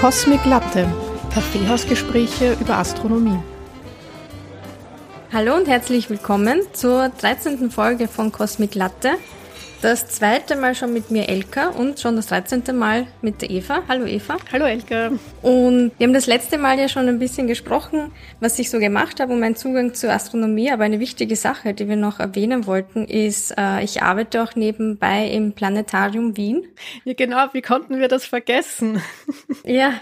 Cosmic Latte, Kaffeehausgespräche über Astronomie. Hallo und herzlich willkommen zur 13. Folge von Cosmic Latte. Das zweite Mal schon mit mir Elka und schon das 13. Mal mit der Eva. Hallo Eva. Hallo Elka. Und wir haben das letzte Mal ja schon ein bisschen gesprochen, was ich so gemacht habe und mein Zugang zur Astronomie. Aber eine wichtige Sache, die wir noch erwähnen wollten, ist, äh, ich arbeite auch nebenbei im Planetarium Wien. Ja genau, wie konnten wir das vergessen? ja.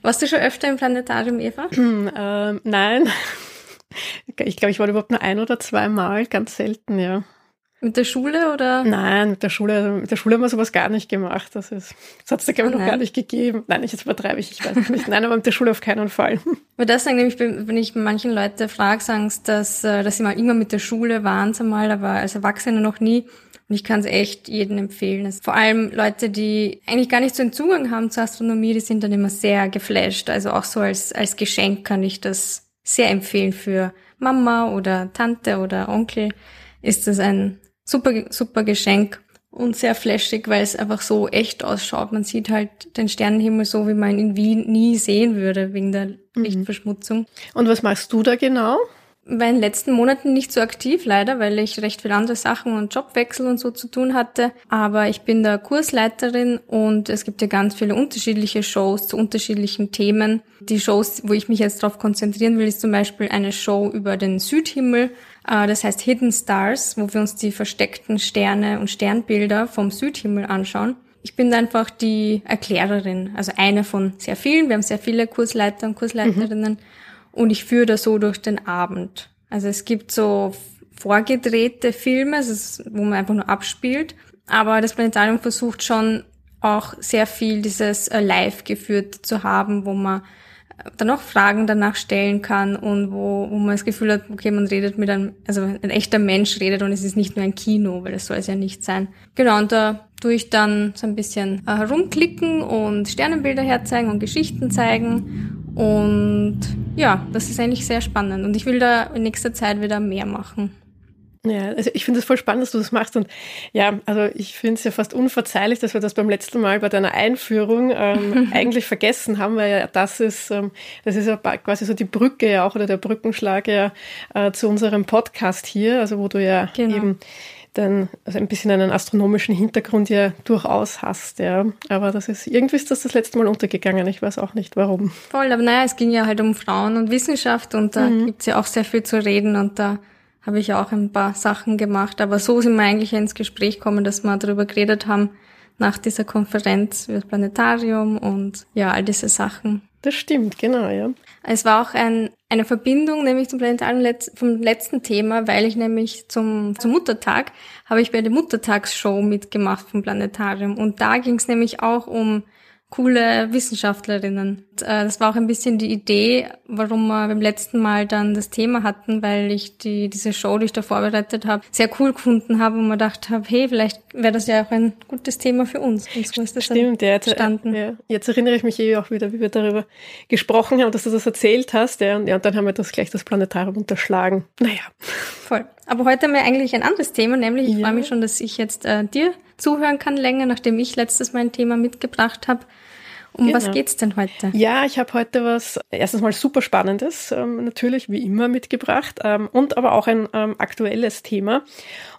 Warst du schon öfter im Planetarium, Eva? ähm, nein. Ich glaube, ich war überhaupt nur ein oder zwei Mal, ganz selten, ja. Mit der Schule oder? Nein, mit der Schule, mit der Schule haben wir sowas gar nicht gemacht. Das ist, das hat es da glaube ich oh, noch gar nicht gegeben. Nein, ich jetzt übertreibe ich, ich weiß nicht. Nein, aber mit der Schule auf keinen Fall. Aber das sagen nämlich, wenn ich manchen Leute frage, sagen sie, dass, äh, dass sie mal immer mit der Schule waren, einmal, aber als Erwachsene noch nie. Und ich kann es echt jedem empfehlen. Vor allem Leute, die eigentlich gar nicht so einen Zugang haben zur Astronomie, die sind dann immer sehr geflasht. Also auch so als, als Geschenk kann ich das sehr empfehlen für Mama oder Tante oder Onkel. Ist das ein super, super Geschenk und sehr flashig, weil es einfach so echt ausschaut. Man sieht halt den Sternenhimmel so, wie man ihn in Wien nie sehen würde, wegen der mhm. Lichtverschmutzung. Und was machst du da genau? War in den letzten Monaten nicht so aktiv, leider, weil ich recht viele andere Sachen und Jobwechsel und so zu tun hatte. Aber ich bin da Kursleiterin und es gibt ja ganz viele unterschiedliche Shows zu unterschiedlichen Themen. Die Shows, wo ich mich jetzt darauf konzentrieren will, ist zum Beispiel eine Show über den Südhimmel. Äh, das heißt Hidden Stars, wo wir uns die versteckten Sterne und Sternbilder vom Südhimmel anschauen. Ich bin einfach die Erklärerin, also eine von sehr vielen. Wir haben sehr viele Kursleiter und Kursleiterinnen. Mhm und ich führe da so durch den Abend. Also es gibt so vorgedrehte Filme, also wo man einfach nur abspielt, aber das Planetarium versucht schon auch sehr viel dieses äh, Live geführt zu haben, wo man äh, dann auch Fragen danach stellen kann und wo, wo man das Gefühl hat, okay, man redet mit einem, also ein echter Mensch redet und es ist nicht nur ein Kino, weil das soll es ja nicht sein. Genau, und da tue ich dann so ein bisschen äh, herumklicken und Sternenbilder herzeigen und Geschichten zeigen und ja, das ist eigentlich sehr spannend. Und ich will da in nächster Zeit wieder mehr machen. Ja, also ich finde es voll spannend, dass du das machst. Und ja, also ich finde es ja fast unverzeihlich, dass wir das beim letzten Mal bei deiner Einführung ähm, eigentlich vergessen haben, weil ja das ist, ähm, das ist ja quasi so die Brücke ja auch oder der Brückenschlag ja äh, zu unserem Podcast hier, also wo du ja genau. eben dann also ein bisschen einen astronomischen Hintergrund ja durchaus hast, ja. Aber das ist, irgendwie ist das das letzte Mal untergegangen. Ich weiß auch nicht warum. Voll, aber naja, es ging ja halt um Frauen und Wissenschaft und da mhm. gibt's ja auch sehr viel zu reden und da habe ich auch ein paar Sachen gemacht. Aber so sind wir eigentlich ins Gespräch gekommen, dass wir darüber geredet haben, nach dieser Konferenz über das Planetarium und ja, all diese Sachen. Das stimmt, genau, ja. Es war auch ein, eine Verbindung, nämlich zum Planetarium Letz vom letzten Thema, weil ich nämlich zum, zum Muttertag habe ich bei der Muttertagsshow mitgemacht vom Planetarium. Und da ging es nämlich auch um coole Wissenschaftlerinnen. Äh, das war auch ein bisschen die Idee, warum wir beim letzten Mal dann das Thema hatten, weil ich die, diese Show, die ich da vorbereitet habe, sehr cool gefunden habe und mir gedacht habe, hey, vielleicht wäre das ja auch ein gutes Thema für uns. Und so ist das Stimmt, ja, jetzt, ja. jetzt erinnere ich mich eh auch wieder, wie wir darüber gesprochen haben, dass du das erzählt hast. Ja, und, ja, und dann haben wir das gleich das Planetarium unterschlagen. Naja. Voll. Aber heute haben wir eigentlich ein anderes Thema, nämlich ich ja. freue mich schon, dass ich jetzt äh, dir zuhören kann länger, nachdem ich letztes Mal ein Thema mitgebracht habe. Um genau. was geht's denn heute? Ja, ich habe heute was erstens mal super spannendes, ähm, natürlich wie immer mitgebracht ähm, und aber auch ein ähm, aktuelles Thema.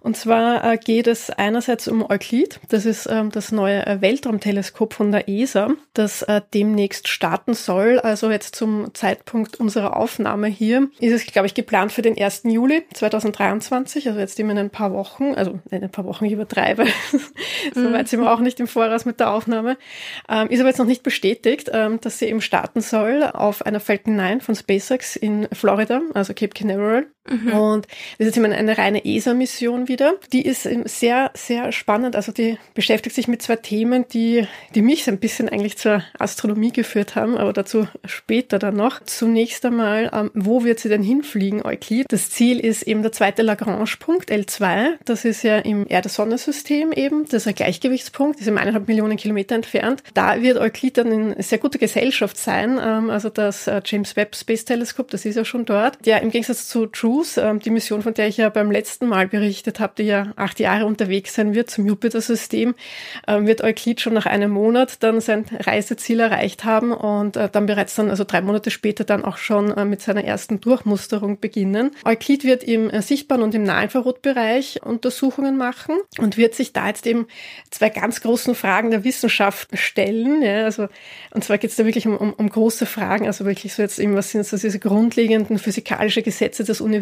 Und zwar äh, geht es einerseits um Euclid. Das ist ähm, das neue äh, Weltraumteleskop von der ESA, das äh, demnächst starten soll. Also jetzt zum Zeitpunkt unserer Aufnahme hier ist es, glaube ich, geplant für den 1. Juli 2023. Also jetzt immer in ein paar Wochen. Also in ein paar Wochen, ich übertreibe. so weit sind wir auch nicht im Voraus mit der Aufnahme. Ähm, ist aber jetzt noch nicht bestätigt, ähm, dass sie eben starten soll auf einer Falcon 9 von SpaceX in Florida, also Cape Canaveral. Mhm. Und das ist immer eine reine ESA-Mission wieder. Die ist sehr, sehr spannend. Also die beschäftigt sich mit zwei Themen, die, die mich so ein bisschen eigentlich zur Astronomie geführt haben, aber dazu später dann noch. Zunächst einmal, ähm, wo wird sie denn hinfliegen, Euklid? Das Ziel ist eben der zweite Lagrange-Punkt, L2. Das ist ja im Erde-Sonne-System eben. Das ist ein Gleichgewichtspunkt, ist eineinhalb Millionen Kilometer entfernt. Da wird Euklid dann in sehr guter Gesellschaft sein. Ähm, also das äh, James Webb Space Telescope, das ist ja schon dort. Ja, im Gegensatz zu True Cruise, ähm, die Mission, von der ich ja beim letzten Mal berichtet habe, die ja acht Jahre unterwegs sein wird zum Jupiter-System, ähm, wird Euklid schon nach einem Monat dann sein Reiseziel erreicht haben und äh, dann bereits dann, also drei Monate später dann auch schon äh, mit seiner ersten Durchmusterung beginnen. Euklid wird im äh, sichtbaren und im Nahinfrarotbereich Untersuchungen machen und wird sich da jetzt eben zwei ganz großen Fragen der Wissenschaft stellen. Ja, also, und zwar geht es da wirklich um, um, um große Fragen, also wirklich so jetzt eben, was sind so diese grundlegenden physikalischen Gesetze des Universums,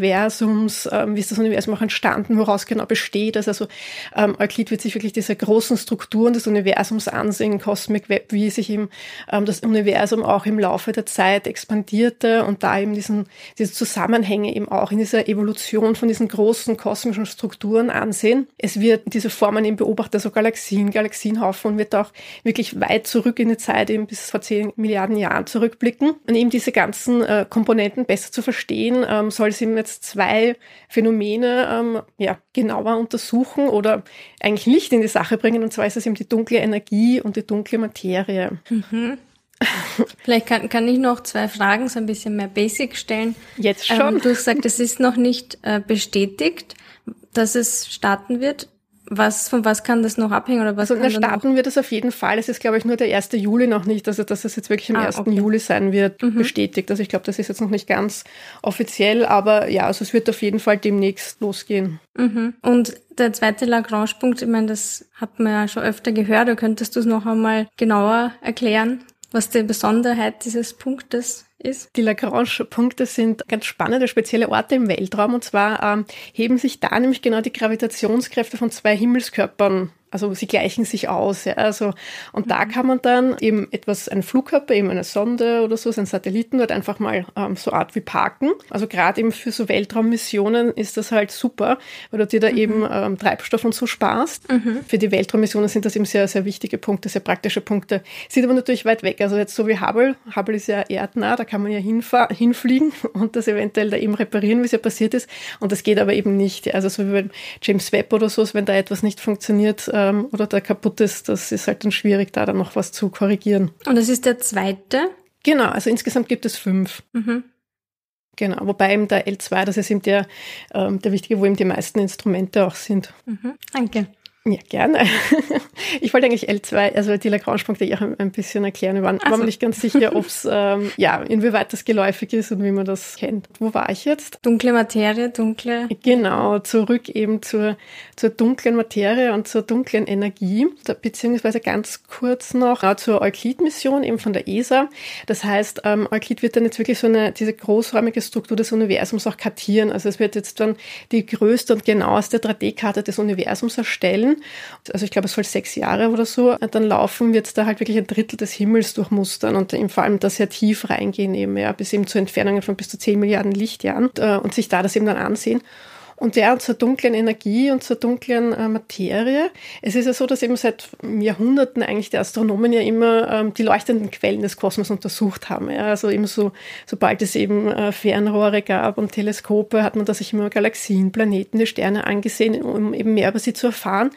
ähm, wie ist das Universum auch entstanden, woraus genau besteht das. Also ähm, Euklid wird sich wirklich diese großen Strukturen des Universums ansehen, Cosmic Web, wie sich eben ähm, das Universum auch im Laufe der Zeit expandierte und da eben diesen, diese Zusammenhänge eben auch in dieser Evolution von diesen großen kosmischen Strukturen ansehen. Es wird diese Formen eben beobachtet, also Galaxien, Galaxienhaufen und wird auch wirklich weit zurück in die Zeit, eben bis vor zehn Milliarden Jahren zurückblicken. Und eben diese ganzen äh, Komponenten besser zu verstehen, ähm, soll es eben jetzt zwei Phänomene ähm, ja, genauer untersuchen oder eigentlich Licht in die Sache bringen. Und zwar ist es eben die dunkle Energie und die dunkle Materie. Mhm. Vielleicht kann, kann ich noch zwei Fragen so ein bisschen mehr basic stellen. Jetzt schon. Ähm, du hast gesagt, es ist noch nicht äh, bestätigt, dass es starten wird. Was, von was kann das noch abhängen oder was also kann starten wird es auf jeden Fall. Es ist, glaube ich, nur der 1. Juli noch nicht, also dass es jetzt wirklich am ah, 1. Okay. Juli sein wird, mhm. bestätigt. Also ich glaube, das ist jetzt noch nicht ganz offiziell, aber ja, also es wird auf jeden Fall demnächst losgehen. Mhm. Und der zweite Lagrange-Punkt, ich meine, das hat man ja schon öfter gehört, da könntest du es noch einmal genauer erklären? was die Besonderheit dieses Punktes ist? Die Lagrange-Punkte sind ganz spannende, spezielle Orte im Weltraum. Und zwar ähm, heben sich da nämlich genau die Gravitationskräfte von zwei Himmelskörpern also sie gleichen sich aus. Ja. Also, und mhm. da kann man dann eben etwas, einen Flugkörper, eben eine Sonde oder so, so einen Satelliten dort einfach mal ähm, so Art wie parken. Also gerade eben für so Weltraummissionen ist das halt super, weil du dir da mhm. eben ähm, Treibstoff und so sparst. Mhm. Für die Weltraummissionen sind das eben sehr, sehr wichtige Punkte, sehr praktische Punkte. Sind aber natürlich weit weg. Also jetzt so wie Hubble. Hubble ist ja erdnah, da kann man ja hinfliegen und das eventuell da eben reparieren, wie es ja passiert ist. Und das geht aber eben nicht. Also so wie bei James Webb oder so, wenn da etwas nicht funktioniert, ähm, oder der kaputt ist, das ist halt dann schwierig, da dann noch was zu korrigieren. Und das ist der zweite? Genau, also insgesamt gibt es fünf. Mhm. Genau, wobei eben der L2, das ist eben der, ähm, der wichtige, wo eben die meisten Instrumente auch sind. Mhm. Danke. Ja, gerne. Ich wollte eigentlich L2, also die Lagrange-Punkte auch ein bisschen erklären. Wir waren, so. waren nicht ganz sicher, ob es, ähm, ja, inwieweit das geläufig ist und wie man das kennt. Wo war ich jetzt? Dunkle Materie, dunkle. Genau, zurück eben zur, zur dunklen Materie und zur dunklen Energie, beziehungsweise ganz kurz noch äh, zur Euklid-Mission eben von der ESA. Das heißt, ähm, Euklid wird dann jetzt wirklich so eine, diese großräumige Struktur des Universums auch kartieren. Also es wird jetzt dann die größte und genaueste 3D-Karte des Universums erstellen also ich glaube, es soll sechs Jahre oder so dann laufen, wird da halt wirklich ein Drittel des Himmels durchmustern und vor allem da sehr tief reingehen eben, ja, bis eben zu Entfernungen von bis zu zehn Milliarden Lichtjahren und, äh, und sich da das eben dann ansehen. Und ja, zur dunklen Energie und zur dunklen äh, Materie. Es ist ja so, dass eben seit Jahrhunderten eigentlich die Astronomen ja immer ähm, die leuchtenden Quellen des Kosmos untersucht haben. Ja. Also eben so, sobald es eben äh, Fernrohre gab und Teleskope, hat man da sich immer Galaxien, Planeten, die Sterne angesehen, um eben mehr über sie zu erfahren.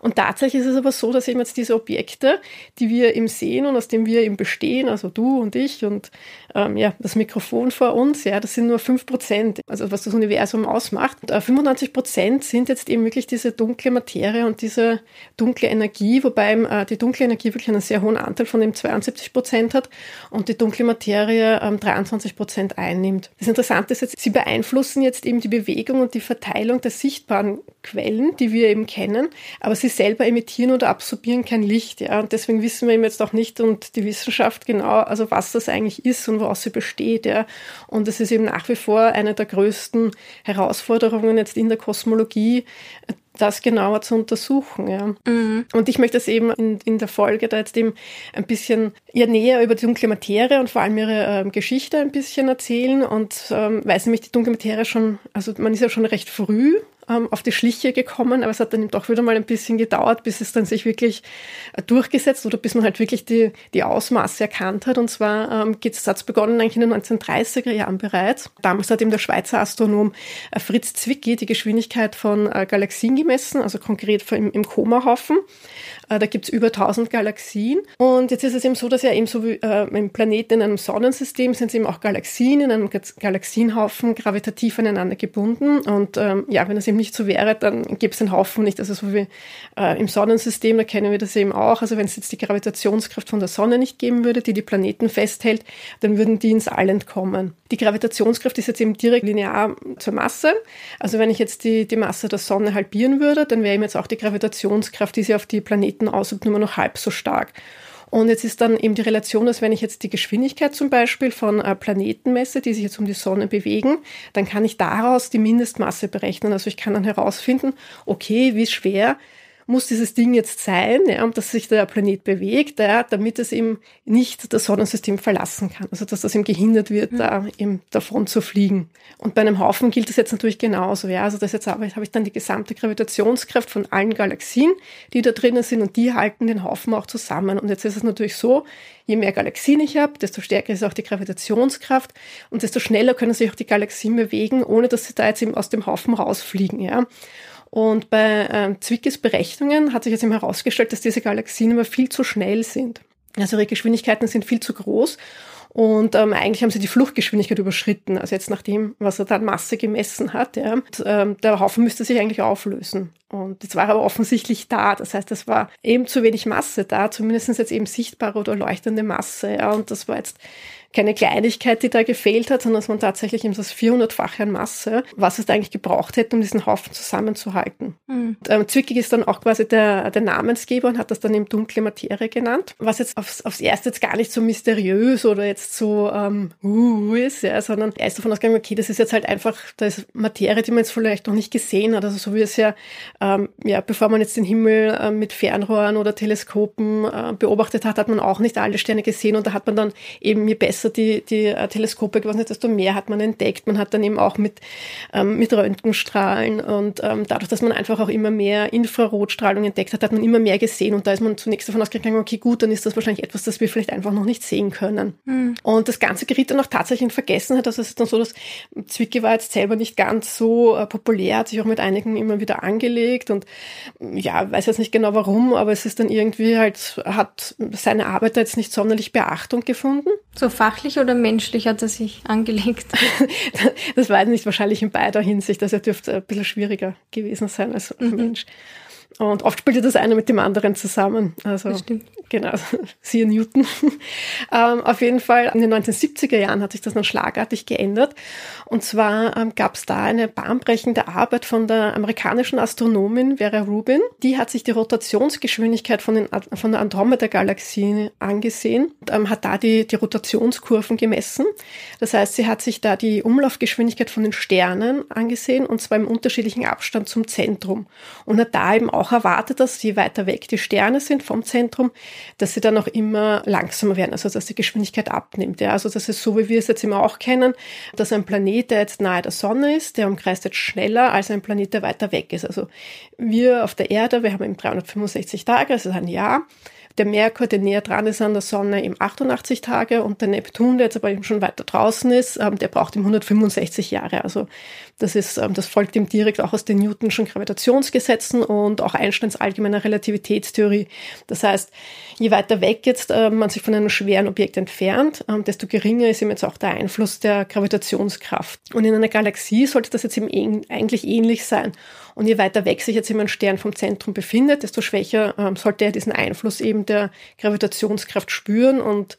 Und tatsächlich ist es aber so, dass eben jetzt diese Objekte, die wir eben sehen und aus denen wir eben bestehen, also du und ich und ähm, ja, das Mikrofon vor uns, ja, das sind nur fünf Prozent, also was das Universum ausmacht. Und, äh, 95 Prozent sind jetzt eben wirklich diese dunkle Materie und diese dunkle Energie, wobei äh, die dunkle Energie wirklich einen sehr hohen Anteil von dem 72 Prozent hat und die dunkle Materie ähm, 23 Prozent einnimmt. Das Interessante ist jetzt, sie beeinflussen jetzt eben die Bewegung und die Verteilung der sichtbaren Quellen, die wir eben kennen, aber sie selber emittieren oder absorbieren kein Licht. Ja? Und deswegen wissen wir eben jetzt auch nicht und die Wissenschaft genau, also was das eigentlich ist und woraus sie besteht. Ja? Und es ist eben nach wie vor eine der größten Herausforderungen jetzt in der Kosmologie, das genauer zu untersuchen. Ja. Mhm. Und ich möchte das eben in, in der Folge da jetzt eben ein bisschen ihr näher über die dunkle Materie und vor allem ihre ähm, Geschichte ein bisschen erzählen und ähm, weiß nämlich die dunkle Materie schon, also man ist ja schon recht früh ähm, auf die Schliche gekommen, aber es hat dann doch wieder mal ein bisschen gedauert, bis es dann sich wirklich äh, durchgesetzt oder bis man halt wirklich die, die Ausmaße erkannt hat. Und zwar ähm, geht es, hat begonnen eigentlich in den 1930er Jahren bereits. Damals hat eben der Schweizer Astronom äh, Fritz Zwicky die Geschwindigkeit von äh, Galaxien gemessen, also konkret im, im Koma-Haufen. Äh, da gibt's über 1000 Galaxien. Und jetzt ist es eben so, dass ja eben so wie äh, im Planeten in einem Sonnensystem sind es eben auch Galaxien in einem Galaxienhaufen gravitativ aneinander gebunden. Und ähm, ja, wenn es eben nicht so wäre, dann gäbe es den Haufen nicht. Also so wie äh, im Sonnensystem, da kennen wir das eben auch. Also wenn es jetzt die Gravitationskraft von der Sonne nicht geben würde, die die Planeten festhält, dann würden die ins All entkommen. Die Gravitationskraft ist jetzt eben direkt linear zur Masse. Also wenn ich jetzt die, die Masse der Sonne halbieren würde, dann wäre eben jetzt auch die Gravitationskraft, die sie auf die Planeten ausübt, nur noch halb so stark. Und jetzt ist dann eben die Relation, dass wenn ich jetzt die Geschwindigkeit zum Beispiel von äh, Planeten messe, die sich jetzt um die Sonne bewegen, dann kann ich daraus die Mindestmasse berechnen. Also ich kann dann herausfinden, okay, wie schwer muss dieses Ding jetzt sein, ja, dass sich der Planet bewegt, ja, damit es eben nicht das Sonnensystem verlassen kann. Also dass das ihm gehindert wird, mhm. da eben davon zu fliegen. Und bei einem Haufen gilt das jetzt natürlich genauso. Ja. Also das jetzt habe ich, habe ich dann die gesamte Gravitationskraft von allen Galaxien, die da drinnen sind, und die halten den Haufen auch zusammen. Und jetzt ist es natürlich so, je mehr Galaxien ich habe, desto stärker ist auch die Gravitationskraft und desto schneller können sich auch die Galaxien bewegen, ohne dass sie da jetzt eben aus dem Haufen rausfliegen. Ja. Und bei ähm, Zwickes Berechnungen hat sich jetzt eben herausgestellt, dass diese Galaxien immer viel zu schnell sind. Also ihre Geschwindigkeiten sind viel zu groß und ähm, eigentlich haben sie die Fluchtgeschwindigkeit überschritten. Also jetzt nach dem, was er dann Masse gemessen hat, ja, und, ähm, der Haufen müsste sich eigentlich auflösen. Und jetzt war aber offensichtlich da. Das heißt, es war eben zu wenig Masse da, zumindest jetzt eben sichtbare oder leuchtende Masse. Ja, und das war jetzt keine Kleinigkeit, die da gefehlt hat, sondern es waren tatsächlich eben das 400-fache an Masse, was es eigentlich gebraucht hätte, um diesen Haufen zusammenzuhalten. Mhm. Ähm, Zwickig ist dann auch quasi der, der Namensgeber und hat das dann eben dunkle Materie genannt, was jetzt aufs, aufs Erste jetzt gar nicht so mysteriös oder jetzt so ähm, uh, ist, ja, sondern er ist davon ausgegangen, okay, das ist jetzt halt einfach, da ist Materie, die man jetzt vielleicht noch nicht gesehen hat, also so wie es ja, ähm, ja, bevor man jetzt den Himmel äh, mit Fernrohren oder Teleskopen äh, beobachtet hat, hat man auch nicht alle Sterne gesehen und da hat man dann eben je besser die, die äh, Teleskope gewonnen hat, desto mehr hat man entdeckt. Man hat dann eben auch mit, ähm, mit Röntgenstrahlen und ähm, dadurch, dass man einfach auch immer mehr Infrarotstrahlung entdeckt hat, hat man immer mehr gesehen und da ist man zunächst davon ausgegangen, okay, gut, dann ist das wahrscheinlich etwas, das wir vielleicht einfach noch nicht sehen können. Mhm. Und das Ganze geriet dann auch tatsächlich in Vergessenheit. Also es ist dann so, dass Zwicky war jetzt selber nicht ganz so äh, populär, hat sich auch mit einigen immer wieder angelegt und ja, weiß jetzt nicht genau warum, aber es ist dann irgendwie halt, hat seine Arbeit da jetzt nicht sonderlich Beachtung gefunden. So fachlich oder menschlich hat er sich angelegt? das weiß ich nicht, wahrscheinlich in beider Hinsicht. Also er dürfte ein bisschen schwieriger gewesen sein als mhm. Mensch. Und oft spielt das eine mit dem anderen zusammen. Also, das stimmt. Genau, siehe Newton. ähm, auf jeden Fall, in den 1970er Jahren hat sich das dann schlagartig geändert. Und zwar ähm, gab es da eine bahnbrechende Arbeit von der amerikanischen Astronomin Vera Rubin. Die hat sich die Rotationsgeschwindigkeit von, den, von der Andromeda-Galaxie angesehen und ähm, hat da die, die Rotationskurven gemessen. Das heißt, sie hat sich da die Umlaufgeschwindigkeit von den Sternen angesehen und zwar im unterschiedlichen Abstand zum Zentrum. Und hat da eben auch erwartet, dass je weiter weg die Sterne sind vom Zentrum, dass sie dann auch immer langsamer werden, also dass die Geschwindigkeit abnimmt. Ja. Also das ist so, wie wir es jetzt immer auch kennen, dass ein Planet, der jetzt nahe der Sonne ist, der umkreist jetzt schneller als ein Planet, der weiter weg ist. Also wir auf der Erde, wir haben eben 365 Tage, also ein Jahr. Der Merkur, der näher dran ist an der Sonne, eben 88 Tage und der Neptun, der jetzt aber eben schon weiter draußen ist, ähm, der braucht ihm 165 Jahre. Also das ist, ähm, das folgt ihm direkt auch aus den Newtonschen Gravitationsgesetzen und auch Einsteins allgemeiner Relativitätstheorie. Das heißt, je weiter weg jetzt äh, man sich von einem schweren Objekt entfernt, ähm, desto geringer ist ihm jetzt auch der Einfluss der Gravitationskraft. Und in einer Galaxie sollte das jetzt eben eigentlich ähnlich sein. Und je weiter weg sich jetzt eben ein Stern vom Zentrum befindet, desto schwächer ähm, sollte er diesen Einfluss eben der Gravitationskraft spüren. Und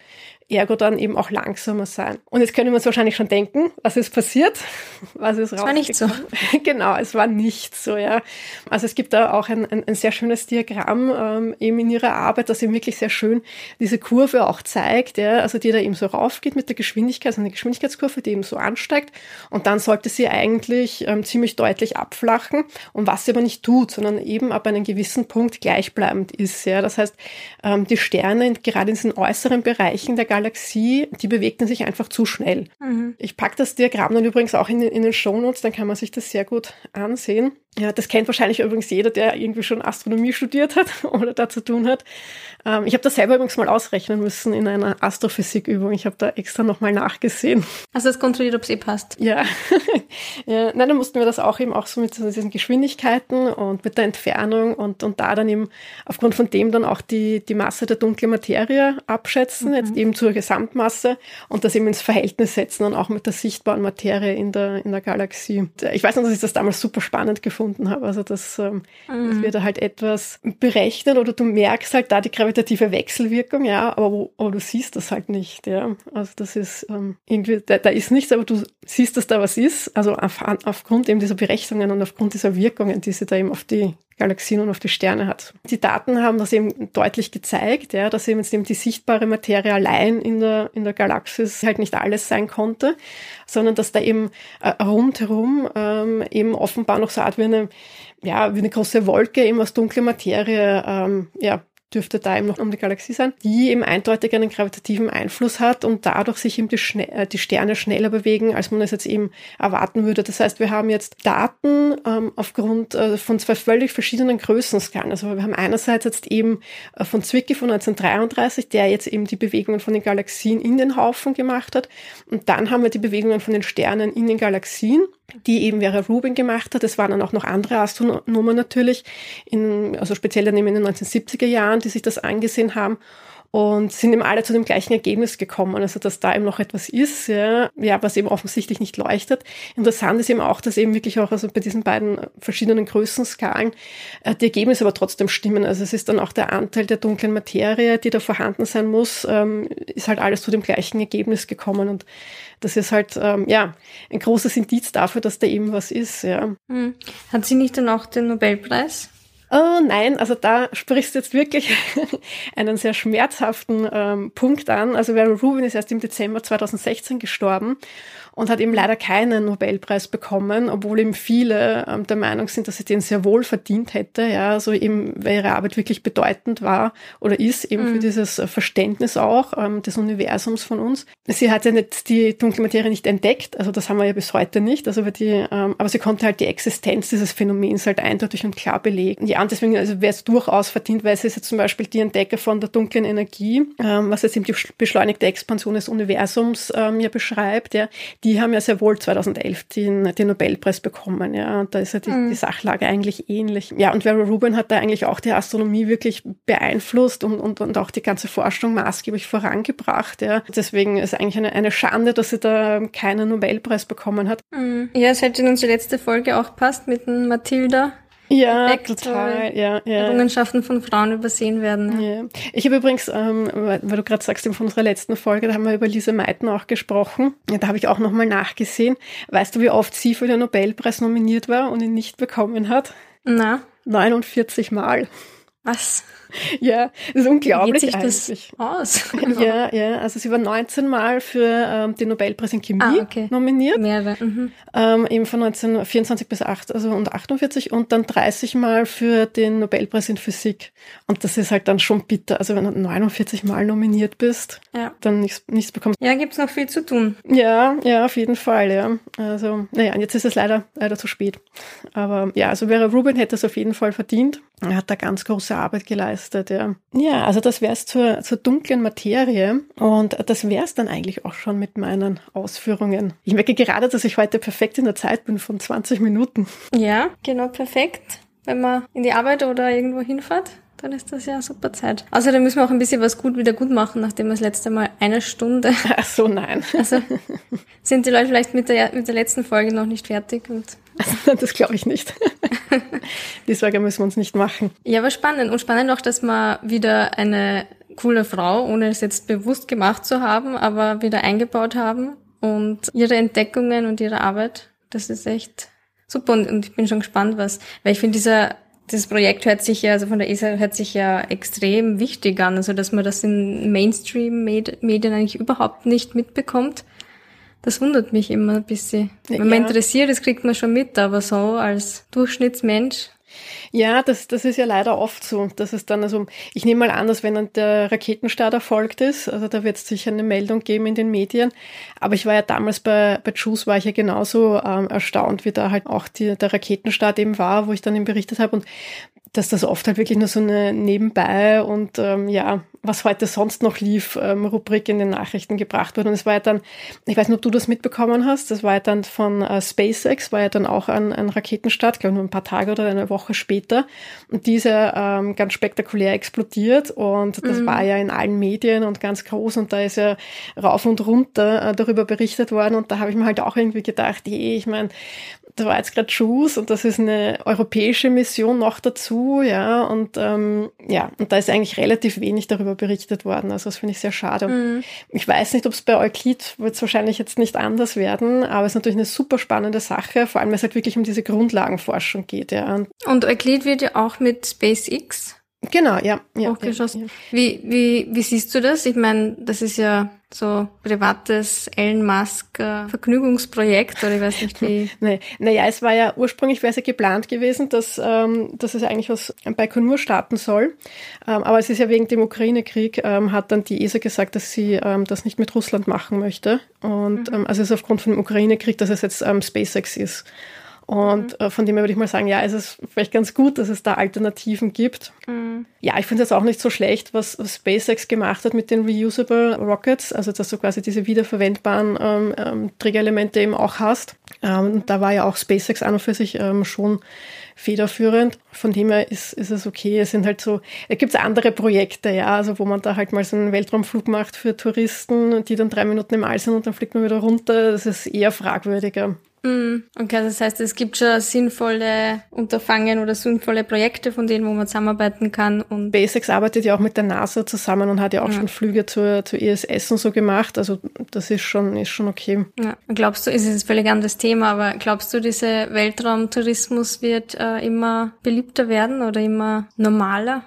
ergo dann eben auch langsamer sein. Und jetzt können wir uns wahrscheinlich schon denken, was ist passiert? Was ist Es war nicht so. genau, es war nicht so, ja. Also es gibt da auch ein, ein, ein sehr schönes Diagramm ähm, eben in ihrer Arbeit, das eben wirklich sehr schön diese Kurve auch zeigt, ja, also die da eben so raufgeht mit der Geschwindigkeit, also eine Geschwindigkeitskurve, die eben so ansteigt und dann sollte sie eigentlich ähm, ziemlich deutlich abflachen und was sie aber nicht tut, sondern eben ab einem gewissen Punkt gleichbleibend ist, ja. Das heißt, ähm, die Sterne gerade in diesen äußeren Bereichen der Galaxie, die bewegten sich einfach zu schnell. Mhm. Ich packe das Diagramm dann übrigens auch in, in den Shownotes, dann kann man sich das sehr gut ansehen. Ja, das kennt wahrscheinlich übrigens jeder, der irgendwie schon Astronomie studiert hat oder da zu tun hat. Ähm, ich habe das selber übrigens mal ausrechnen müssen in einer Astrophysikübung. Ich habe da extra nochmal nachgesehen. Du das kontrolliert, ob es eh passt? Ja. ja. Nein, dann mussten wir das auch eben auch so mit diesen Geschwindigkeiten und mit der Entfernung und, und da dann eben aufgrund von dem dann auch die, die Masse der dunklen Materie abschätzen, mhm. jetzt eben zur Gesamtmasse und das eben ins Verhältnis setzen und auch mit der sichtbaren Materie in der, in der Galaxie. Ich weiß noch, dass ich das damals super spannend gefunden gefunden habe. Also dass, ähm, mhm. dass wir da halt etwas berechnen oder du merkst halt da die gravitative Wechselwirkung, ja, aber, wo, aber du siehst das halt nicht, ja. Also das ist ähm, irgendwie, da, da ist nichts, aber du siehst, dass da was ist. Also auf, aufgrund eben dieser Berechnungen und aufgrund dieser Wirkungen, die sie da eben auf die Galaxien und auf die Sterne hat. Die Daten haben das eben deutlich gezeigt, ja, dass eben jetzt eben die sichtbare Materie allein in der, in der Galaxis halt nicht alles sein konnte, sondern dass da eben äh, rundherum ähm, eben offenbar noch so eine Art wie eine, ja, wie eine große Wolke eben aus dunkler Materie ähm, ja, dürfte da eben noch um die Galaxie sein, die eben eindeutig einen gravitativen Einfluss hat und dadurch sich eben die, Schne äh, die Sterne schneller bewegen, als man es jetzt eben erwarten würde. Das heißt, wir haben jetzt Daten ähm, aufgrund äh, von zwei völlig verschiedenen Größenskalen. Also wir haben einerseits jetzt eben äh, von Zwicky von 1933, der jetzt eben die Bewegungen von den Galaxien in den Haufen gemacht hat. Und dann haben wir die Bewegungen von den Sternen in den Galaxien die eben Vera Rubin gemacht hat. Es waren dann auch noch andere Astronomen natürlich, in, also speziell dann eben in den 1970er Jahren, die sich das angesehen haben und sind eben alle zu dem gleichen Ergebnis gekommen, also dass da eben noch etwas ist, ja, ja, was eben offensichtlich nicht leuchtet. Interessant ist eben auch, dass eben wirklich auch also bei diesen beiden verschiedenen Größenskalen äh, die Ergebnisse aber trotzdem stimmen. Also es ist dann auch der Anteil der dunklen Materie, die da vorhanden sein muss, ähm, ist halt alles zu dem gleichen Ergebnis gekommen und das ist halt ähm, ja ein großes Indiz dafür, dass da eben was ist. Ja. Hm. Hat sie nicht dann auch den Nobelpreis? Oh nein, also da sprichst du jetzt wirklich einen sehr schmerzhaften ähm, Punkt an. Also Vera Rubin ist erst im Dezember 2016 gestorben und hat eben leider keinen Nobelpreis bekommen, obwohl eben viele ähm, der Meinung sind, dass sie den sehr wohl verdient hätte, ja, also eben, weil ihre Arbeit wirklich bedeutend war oder ist, eben mhm. für dieses Verständnis auch ähm, des Universums von uns. Sie hat ja nicht die dunkle Materie nicht entdeckt, also das haben wir ja bis heute nicht, also die, ähm, aber sie konnte halt die Existenz dieses Phänomens halt eindeutig und klar belegen. Ja, und deswegen also wäre es durchaus verdient, weil sie ist jetzt zum Beispiel die Entdecker von der dunklen Energie, ähm, was jetzt eben die beschleunigte Expansion des Universums ähm, ja beschreibt, ja, die haben ja sehr wohl 2011 den, den Nobelpreis bekommen. Ja, und da ist ja die, mhm. die Sachlage eigentlich ähnlich. Ja, und Vera Rubin hat da eigentlich auch die Astronomie wirklich beeinflusst und, und, und auch die ganze Forschung maßgeblich vorangebracht. Ja. Deswegen ist eigentlich eine, eine Schande, dass sie da keinen Nobelpreis bekommen hat. Mhm. Ja, es hätte in unsere letzte Folge auch passt mit Mathilda. Ja, total. Ja, ja. Errungenschaften von Frauen übersehen werden. Ja. ja. Ich habe übrigens, ähm, weil, du gerade sagst, von unserer letzten Folge, da haben wir über Lise Meitner auch gesprochen. Ja, da habe ich auch nochmal nachgesehen. Weißt du, wie oft sie für den Nobelpreis nominiert war und ihn nicht bekommen hat? Na? 49 Mal. Was? Ja, das ist unglaublich Wie geht sich das aus? Ja, ja, also sie war 19 Mal für ähm, den Nobelpreis in Chemie ah, okay. nominiert. Mehrere. Mhm. Ähm, eben von 1924 bis 8, also und 48 und dann 30 Mal für den Nobelpreis in Physik. Und das ist halt dann schon bitter. Also wenn du 49 Mal nominiert bist, ja. dann nichts, nichts bekommst. Ja, gibt's noch viel zu tun. Ja, ja, auf jeden Fall, ja. Also, naja, jetzt ist es leider, leider zu spät. Aber ja, also Vera Rubin hätte es auf jeden Fall verdient. Er hat da ganz große Arbeit geleistet, ja. Ja, also das wäre es zur, zur dunklen Materie und das wäre es dann eigentlich auch schon mit meinen Ausführungen. Ich merke gerade, dass ich heute perfekt in der Zeit bin von 20 Minuten. Ja, genau perfekt. Wenn man in die Arbeit oder irgendwo hinfährt, dann ist das ja super Zeit. Außerdem müssen wir auch ein bisschen was gut wieder gut machen, nachdem wir das letzte Mal eine Stunde. Ach so, nein. Also sind die Leute vielleicht mit der, mit der letzten Folge noch nicht fertig und. Also, das glaube ich nicht. Die Sorge müssen wir uns nicht machen. Ja, aber spannend. Und spannend auch, dass man wieder eine coole Frau, ohne es jetzt bewusst gemacht zu haben, aber wieder eingebaut haben und ihre Entdeckungen und ihre Arbeit. Das ist echt super und, ich bin schon gespannt, was, weil ich finde, dieser das Projekt hört sich ja, also von der ESA hört sich ja extrem wichtig an, also dass man das in Mainstream-Medien eigentlich überhaupt nicht mitbekommt. Das wundert mich immer ein bisschen. Wenn man interessiert ist, kriegt man schon mit, aber so als Durchschnittsmensch Ja, das, das ist ja leider oft so. dass es dann, also ich nehme mal an, dass wenn dann der Raketenstart erfolgt ist, also da wird es sicher eine Meldung geben in den Medien. Aber ich war ja damals bei, bei Juice war ich ja genauso ähm, erstaunt, wie da halt auch die, der Raketenstart eben war, wo ich dann eben berichtet habe. Und dass das oft halt wirklich nur so eine nebenbei und ähm, ja, was heute sonst noch lief, ähm, Rubrik in den Nachrichten gebracht wurde. Und es war ja dann, ich weiß nicht, ob du das mitbekommen hast, das war ja dann von äh, SpaceX, war ja dann auch ein, ein Raketenstart, glaube nur ein paar Tage oder eine Woche später. Und diese ähm, ganz spektakulär explodiert und das mhm. war ja in allen Medien und ganz groß und da ist ja rauf und runter äh, darüber berichtet worden und da habe ich mir halt auch irgendwie gedacht, je, ich meine, da war jetzt gerade Shoes und das ist eine europäische Mission noch dazu, ja, und ähm, ja, und da ist eigentlich relativ wenig darüber berichtet worden. Also das finde ich sehr schade. Mhm. Ich weiß nicht, ob es bei Euclid wird es wahrscheinlich jetzt nicht anders werden, aber es ist natürlich eine super spannende Sache, vor allem weil es halt wirklich um diese Grundlagenforschung geht, ja. Und Euclid wird ja auch mit SpaceX Genau, ja. ja, hochgeschossen. Ja, ja. Wie, wie, wie siehst du das? Ich meine, das ist ja so privates Elon Musk Vergnügungsprojekt oder ich weiß nicht wie. nee. Naja, es war ja ursprünglich wäre es ja geplant gewesen, dass, ähm, dass es eigentlich was Baikonur starten soll. Ähm, aber es ist ja wegen dem Ukraine-Krieg, ähm, hat dann die ESA gesagt, dass sie ähm, das nicht mit Russland machen möchte. Und mhm. ähm, also es ist aufgrund von dem Ukraine-Krieg, dass es jetzt ähm, SpaceX ist. Und mhm. äh, von dem her würde ich mal sagen, ja, es ist vielleicht ganz gut, dass es da Alternativen gibt. Mhm. Ja, ich finde es auch nicht so schlecht, was SpaceX gemacht hat mit den Reusable Rockets, also dass du quasi diese wiederverwendbaren ähm, ähm, Trägerelemente eben auch hast. Ähm, da war ja auch SpaceX an und für sich ähm, schon federführend. Von dem her ist, ist es okay. Es sind halt so, da gibt es andere Projekte, ja, also wo man da halt mal so einen Weltraumflug macht für Touristen, die dann drei Minuten im All sind und dann fliegt man wieder runter. Das ist eher fragwürdiger. Mhm. Okay, das heißt, es gibt schon sinnvolle Unterfangen oder sinnvolle Projekte, von denen wo man zusammenarbeiten kann. Und SpaceX arbeitet ja auch mit der NASA zusammen und hat ja auch ja. schon Flüge zur, zur ISS und so gemacht. Also das ist schon, ist schon okay. Ja. Glaubst du, ist es ein völlig anderes Thema, aber glaubst du, dieser Weltraumtourismus wird äh, immer beliebter werden oder immer normaler?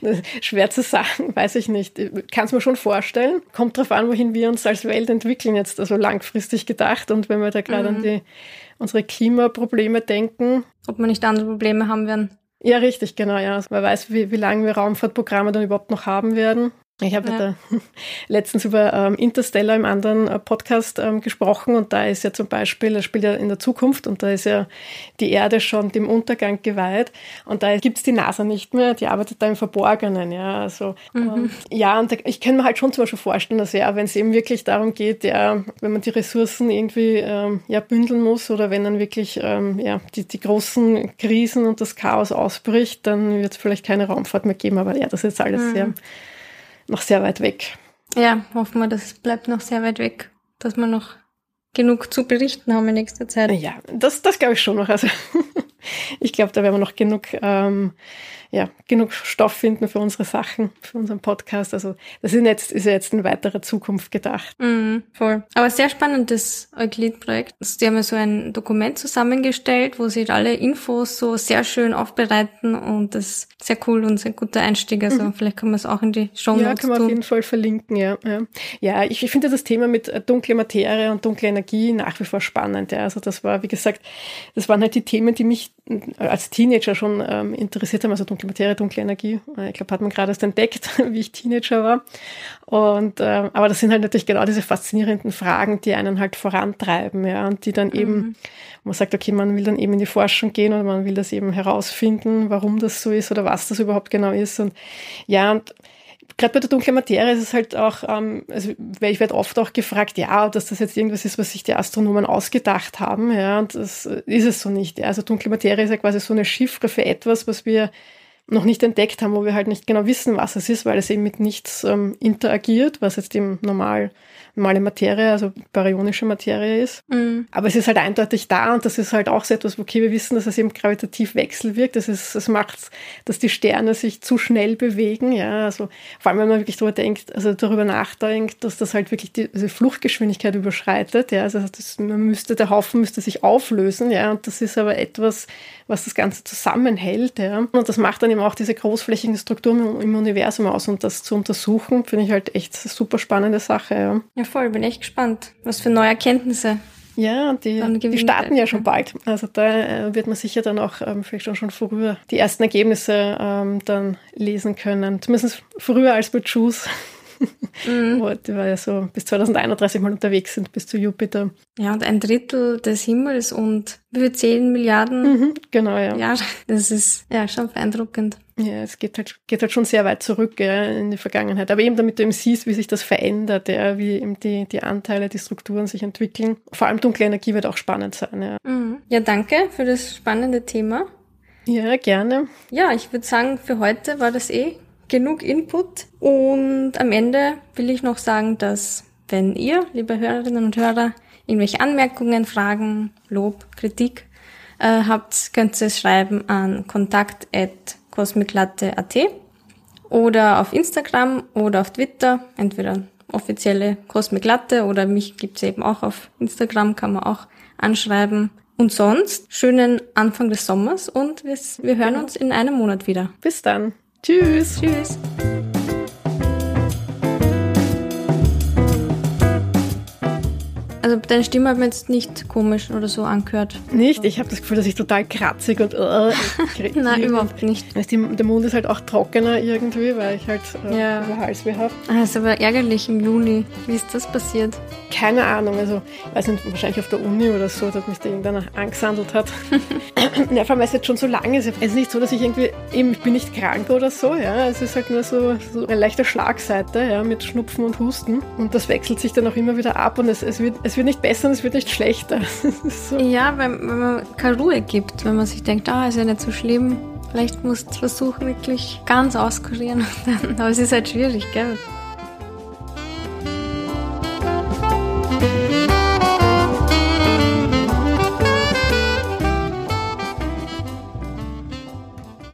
Schwer zu sagen, weiß ich nicht. Kann es mir schon vorstellen. Kommt darauf an, wohin wir uns als Welt entwickeln, jetzt also langfristig gedacht. Und wenn wir da gerade mhm. an die, unsere Klimaprobleme denken. Ob wir nicht andere Probleme haben werden. Ja, richtig, genau, ja. Also man weiß, wie, wie lange wir Raumfahrtprogramme dann überhaupt noch haben werden. Ich habe ja. da letztens über ähm, Interstellar im anderen äh, Podcast ähm, gesprochen und da ist ja zum Beispiel, das spielt ja in der Zukunft und da ist ja die Erde schon dem Untergang geweiht und da gibt's die NASA nicht mehr, die arbeitet da im Verborgenen, ja, also mhm. und, ja, und da, ich kann mir halt schon zum Beispiel vorstellen, dass ja, wenn es eben wirklich darum geht, ja, wenn man die Ressourcen irgendwie ähm, ja bündeln muss oder wenn dann wirklich ähm, ja die, die großen Krisen und das Chaos ausbricht, dann wird es vielleicht keine Raumfahrt mehr geben, aber ja, das ist alles mhm. sehr noch sehr weit weg. Ja, hoffen wir, das bleibt noch sehr weit weg, dass wir noch genug zu berichten haben in nächster Zeit. Ja, das, das glaube ich schon noch. Also ich glaube, da werden wir noch genug ähm, ja, genug Stoff finden für unsere Sachen, für unseren Podcast. Also das ist jetzt, ist ja jetzt in weiterer Zukunft gedacht. Mm, voll. Aber sehr spannendes Euclid-Projekt. Also die haben ja so ein Dokument zusammengestellt, wo sie alle Infos so sehr schön aufbereiten und das ist sehr cool und sehr guter Einstieg. Also mhm. vielleicht kann man es auch in die Show Notes Ja, kann man tun. auf jeden Fall verlinken, ja. Ja, ja ich, ich finde das Thema mit äh, dunkle Materie und dunkle Energie nach wie vor spannend. Ja. Also das war, wie gesagt, das waren halt die Themen, die mich äh, als Teenager schon ähm, interessiert haben. Also dunkle Materie, dunkle Energie. Ich glaube, hat man gerade erst entdeckt, wie ich Teenager war. Und äh, aber das sind halt natürlich genau diese faszinierenden Fragen, die einen halt vorantreiben, ja, und die dann mhm. eben, man sagt, okay, man will dann eben in die Forschung gehen oder man will das eben herausfinden, warum das so ist oder was das überhaupt genau ist. Und ja, und gerade bei der dunklen Materie ist es halt auch, ähm, also ich werde oft auch gefragt, ja, dass das jetzt irgendwas ist, was sich die Astronomen ausgedacht haben, ja, und das ist es so nicht. Also dunkle Materie ist ja quasi so eine Chiffre für etwas, was wir noch nicht entdeckt haben, wo wir halt nicht genau wissen, was es ist, weil es eben mit nichts ähm, interagiert, was jetzt im normal normale Materie, also baryonische Materie ist. Mhm. Aber es ist halt eindeutig da und das ist halt auch so etwas, okay, wir wissen, dass es eben gravitativ wechselwirkt. Das ist, das macht, dass die Sterne sich zu schnell bewegen, ja. Also vor allem, wenn man wirklich darüber denkt, also darüber nachdenkt, dass das halt wirklich die also Fluchtgeschwindigkeit überschreitet, ja. Also das, man müsste, der Haufen müsste sich auflösen, ja. Und das ist aber etwas, was das Ganze zusammenhält, ja. Und das macht dann eben auch diese großflächigen Strukturen im Universum aus und das zu untersuchen, finde ich halt echt eine super spannende Sache, ja. Ja, voll, bin echt gespannt, was für neue Erkenntnisse Ja, die, die starten ja schon bald. Also da äh, wird man sicher dann auch ähm, vielleicht auch schon früher die ersten Ergebnisse ähm, dann lesen können. Zumindest früher als bei Juice. Mhm. Wo die war ja so bis 2031 mal unterwegs sind, bis zu Jupiter. Ja, und ein Drittel des Himmels und über 10 Milliarden mhm, genau, ja. Jahre. Das ist ja schon beeindruckend. Ja, es geht halt, geht halt schon sehr weit zurück ja, in die Vergangenheit. Aber eben damit du eben siehst, wie sich das verändert, ja, wie eben die, die Anteile, die Strukturen sich entwickeln. Vor allem dunkle Energie wird auch spannend sein. Ja, mhm. ja danke für das spannende Thema. Ja, gerne. Ja, ich würde sagen, für heute war das eh genug Input. Und am Ende will ich noch sagen, dass wenn ihr, liebe Hörerinnen und Hörer, irgendwelche Anmerkungen, Fragen, Lob, Kritik äh, habt, könnt ihr es schreiben an kontakt.cosmiclatte.at oder auf Instagram oder auf Twitter, entweder offizielle Cosmic Latte oder mich gibt's eben auch auf Instagram, kann man auch anschreiben. Und sonst schönen Anfang des Sommers und wir, wir hören genau. uns in einem Monat wieder. Bis dann. Tschüss. Tschüss. Also deine Stimme hat mir jetzt nicht komisch oder so angehört. Nicht? Ich habe das Gefühl, dass ich total kratzig und uh, Nein, überhaupt nicht. Die, der Mund ist halt auch trockener irgendwie, weil ich halt äh, ja. Halsweh habe. Ah, ist aber ärgerlich im Juni. Wie ist das passiert? Keine Ahnung. Also, weiß nicht, wahrscheinlich auf der Uni oder so, dass mich da irgendeiner angesandelt hat. ja, vor allem, weil es jetzt schon so lange ist. Es ist nicht so, dass ich irgendwie, eben, ich bin nicht krank oder so, ja. Es ist halt nur so, so eine leichte Schlagseite, ja, mit Schnupfen und Husten. Und das wechselt sich dann auch immer wieder ab und es, es wird, es wird nicht besser und es wird nicht schlechter. so. Ja, wenn, wenn man keine Ruhe gibt, wenn man sich denkt, ah, ist ja nicht so schlimm. Vielleicht musst du versuchen, wirklich ganz auskurieren. Aber es ist halt schwierig, gell?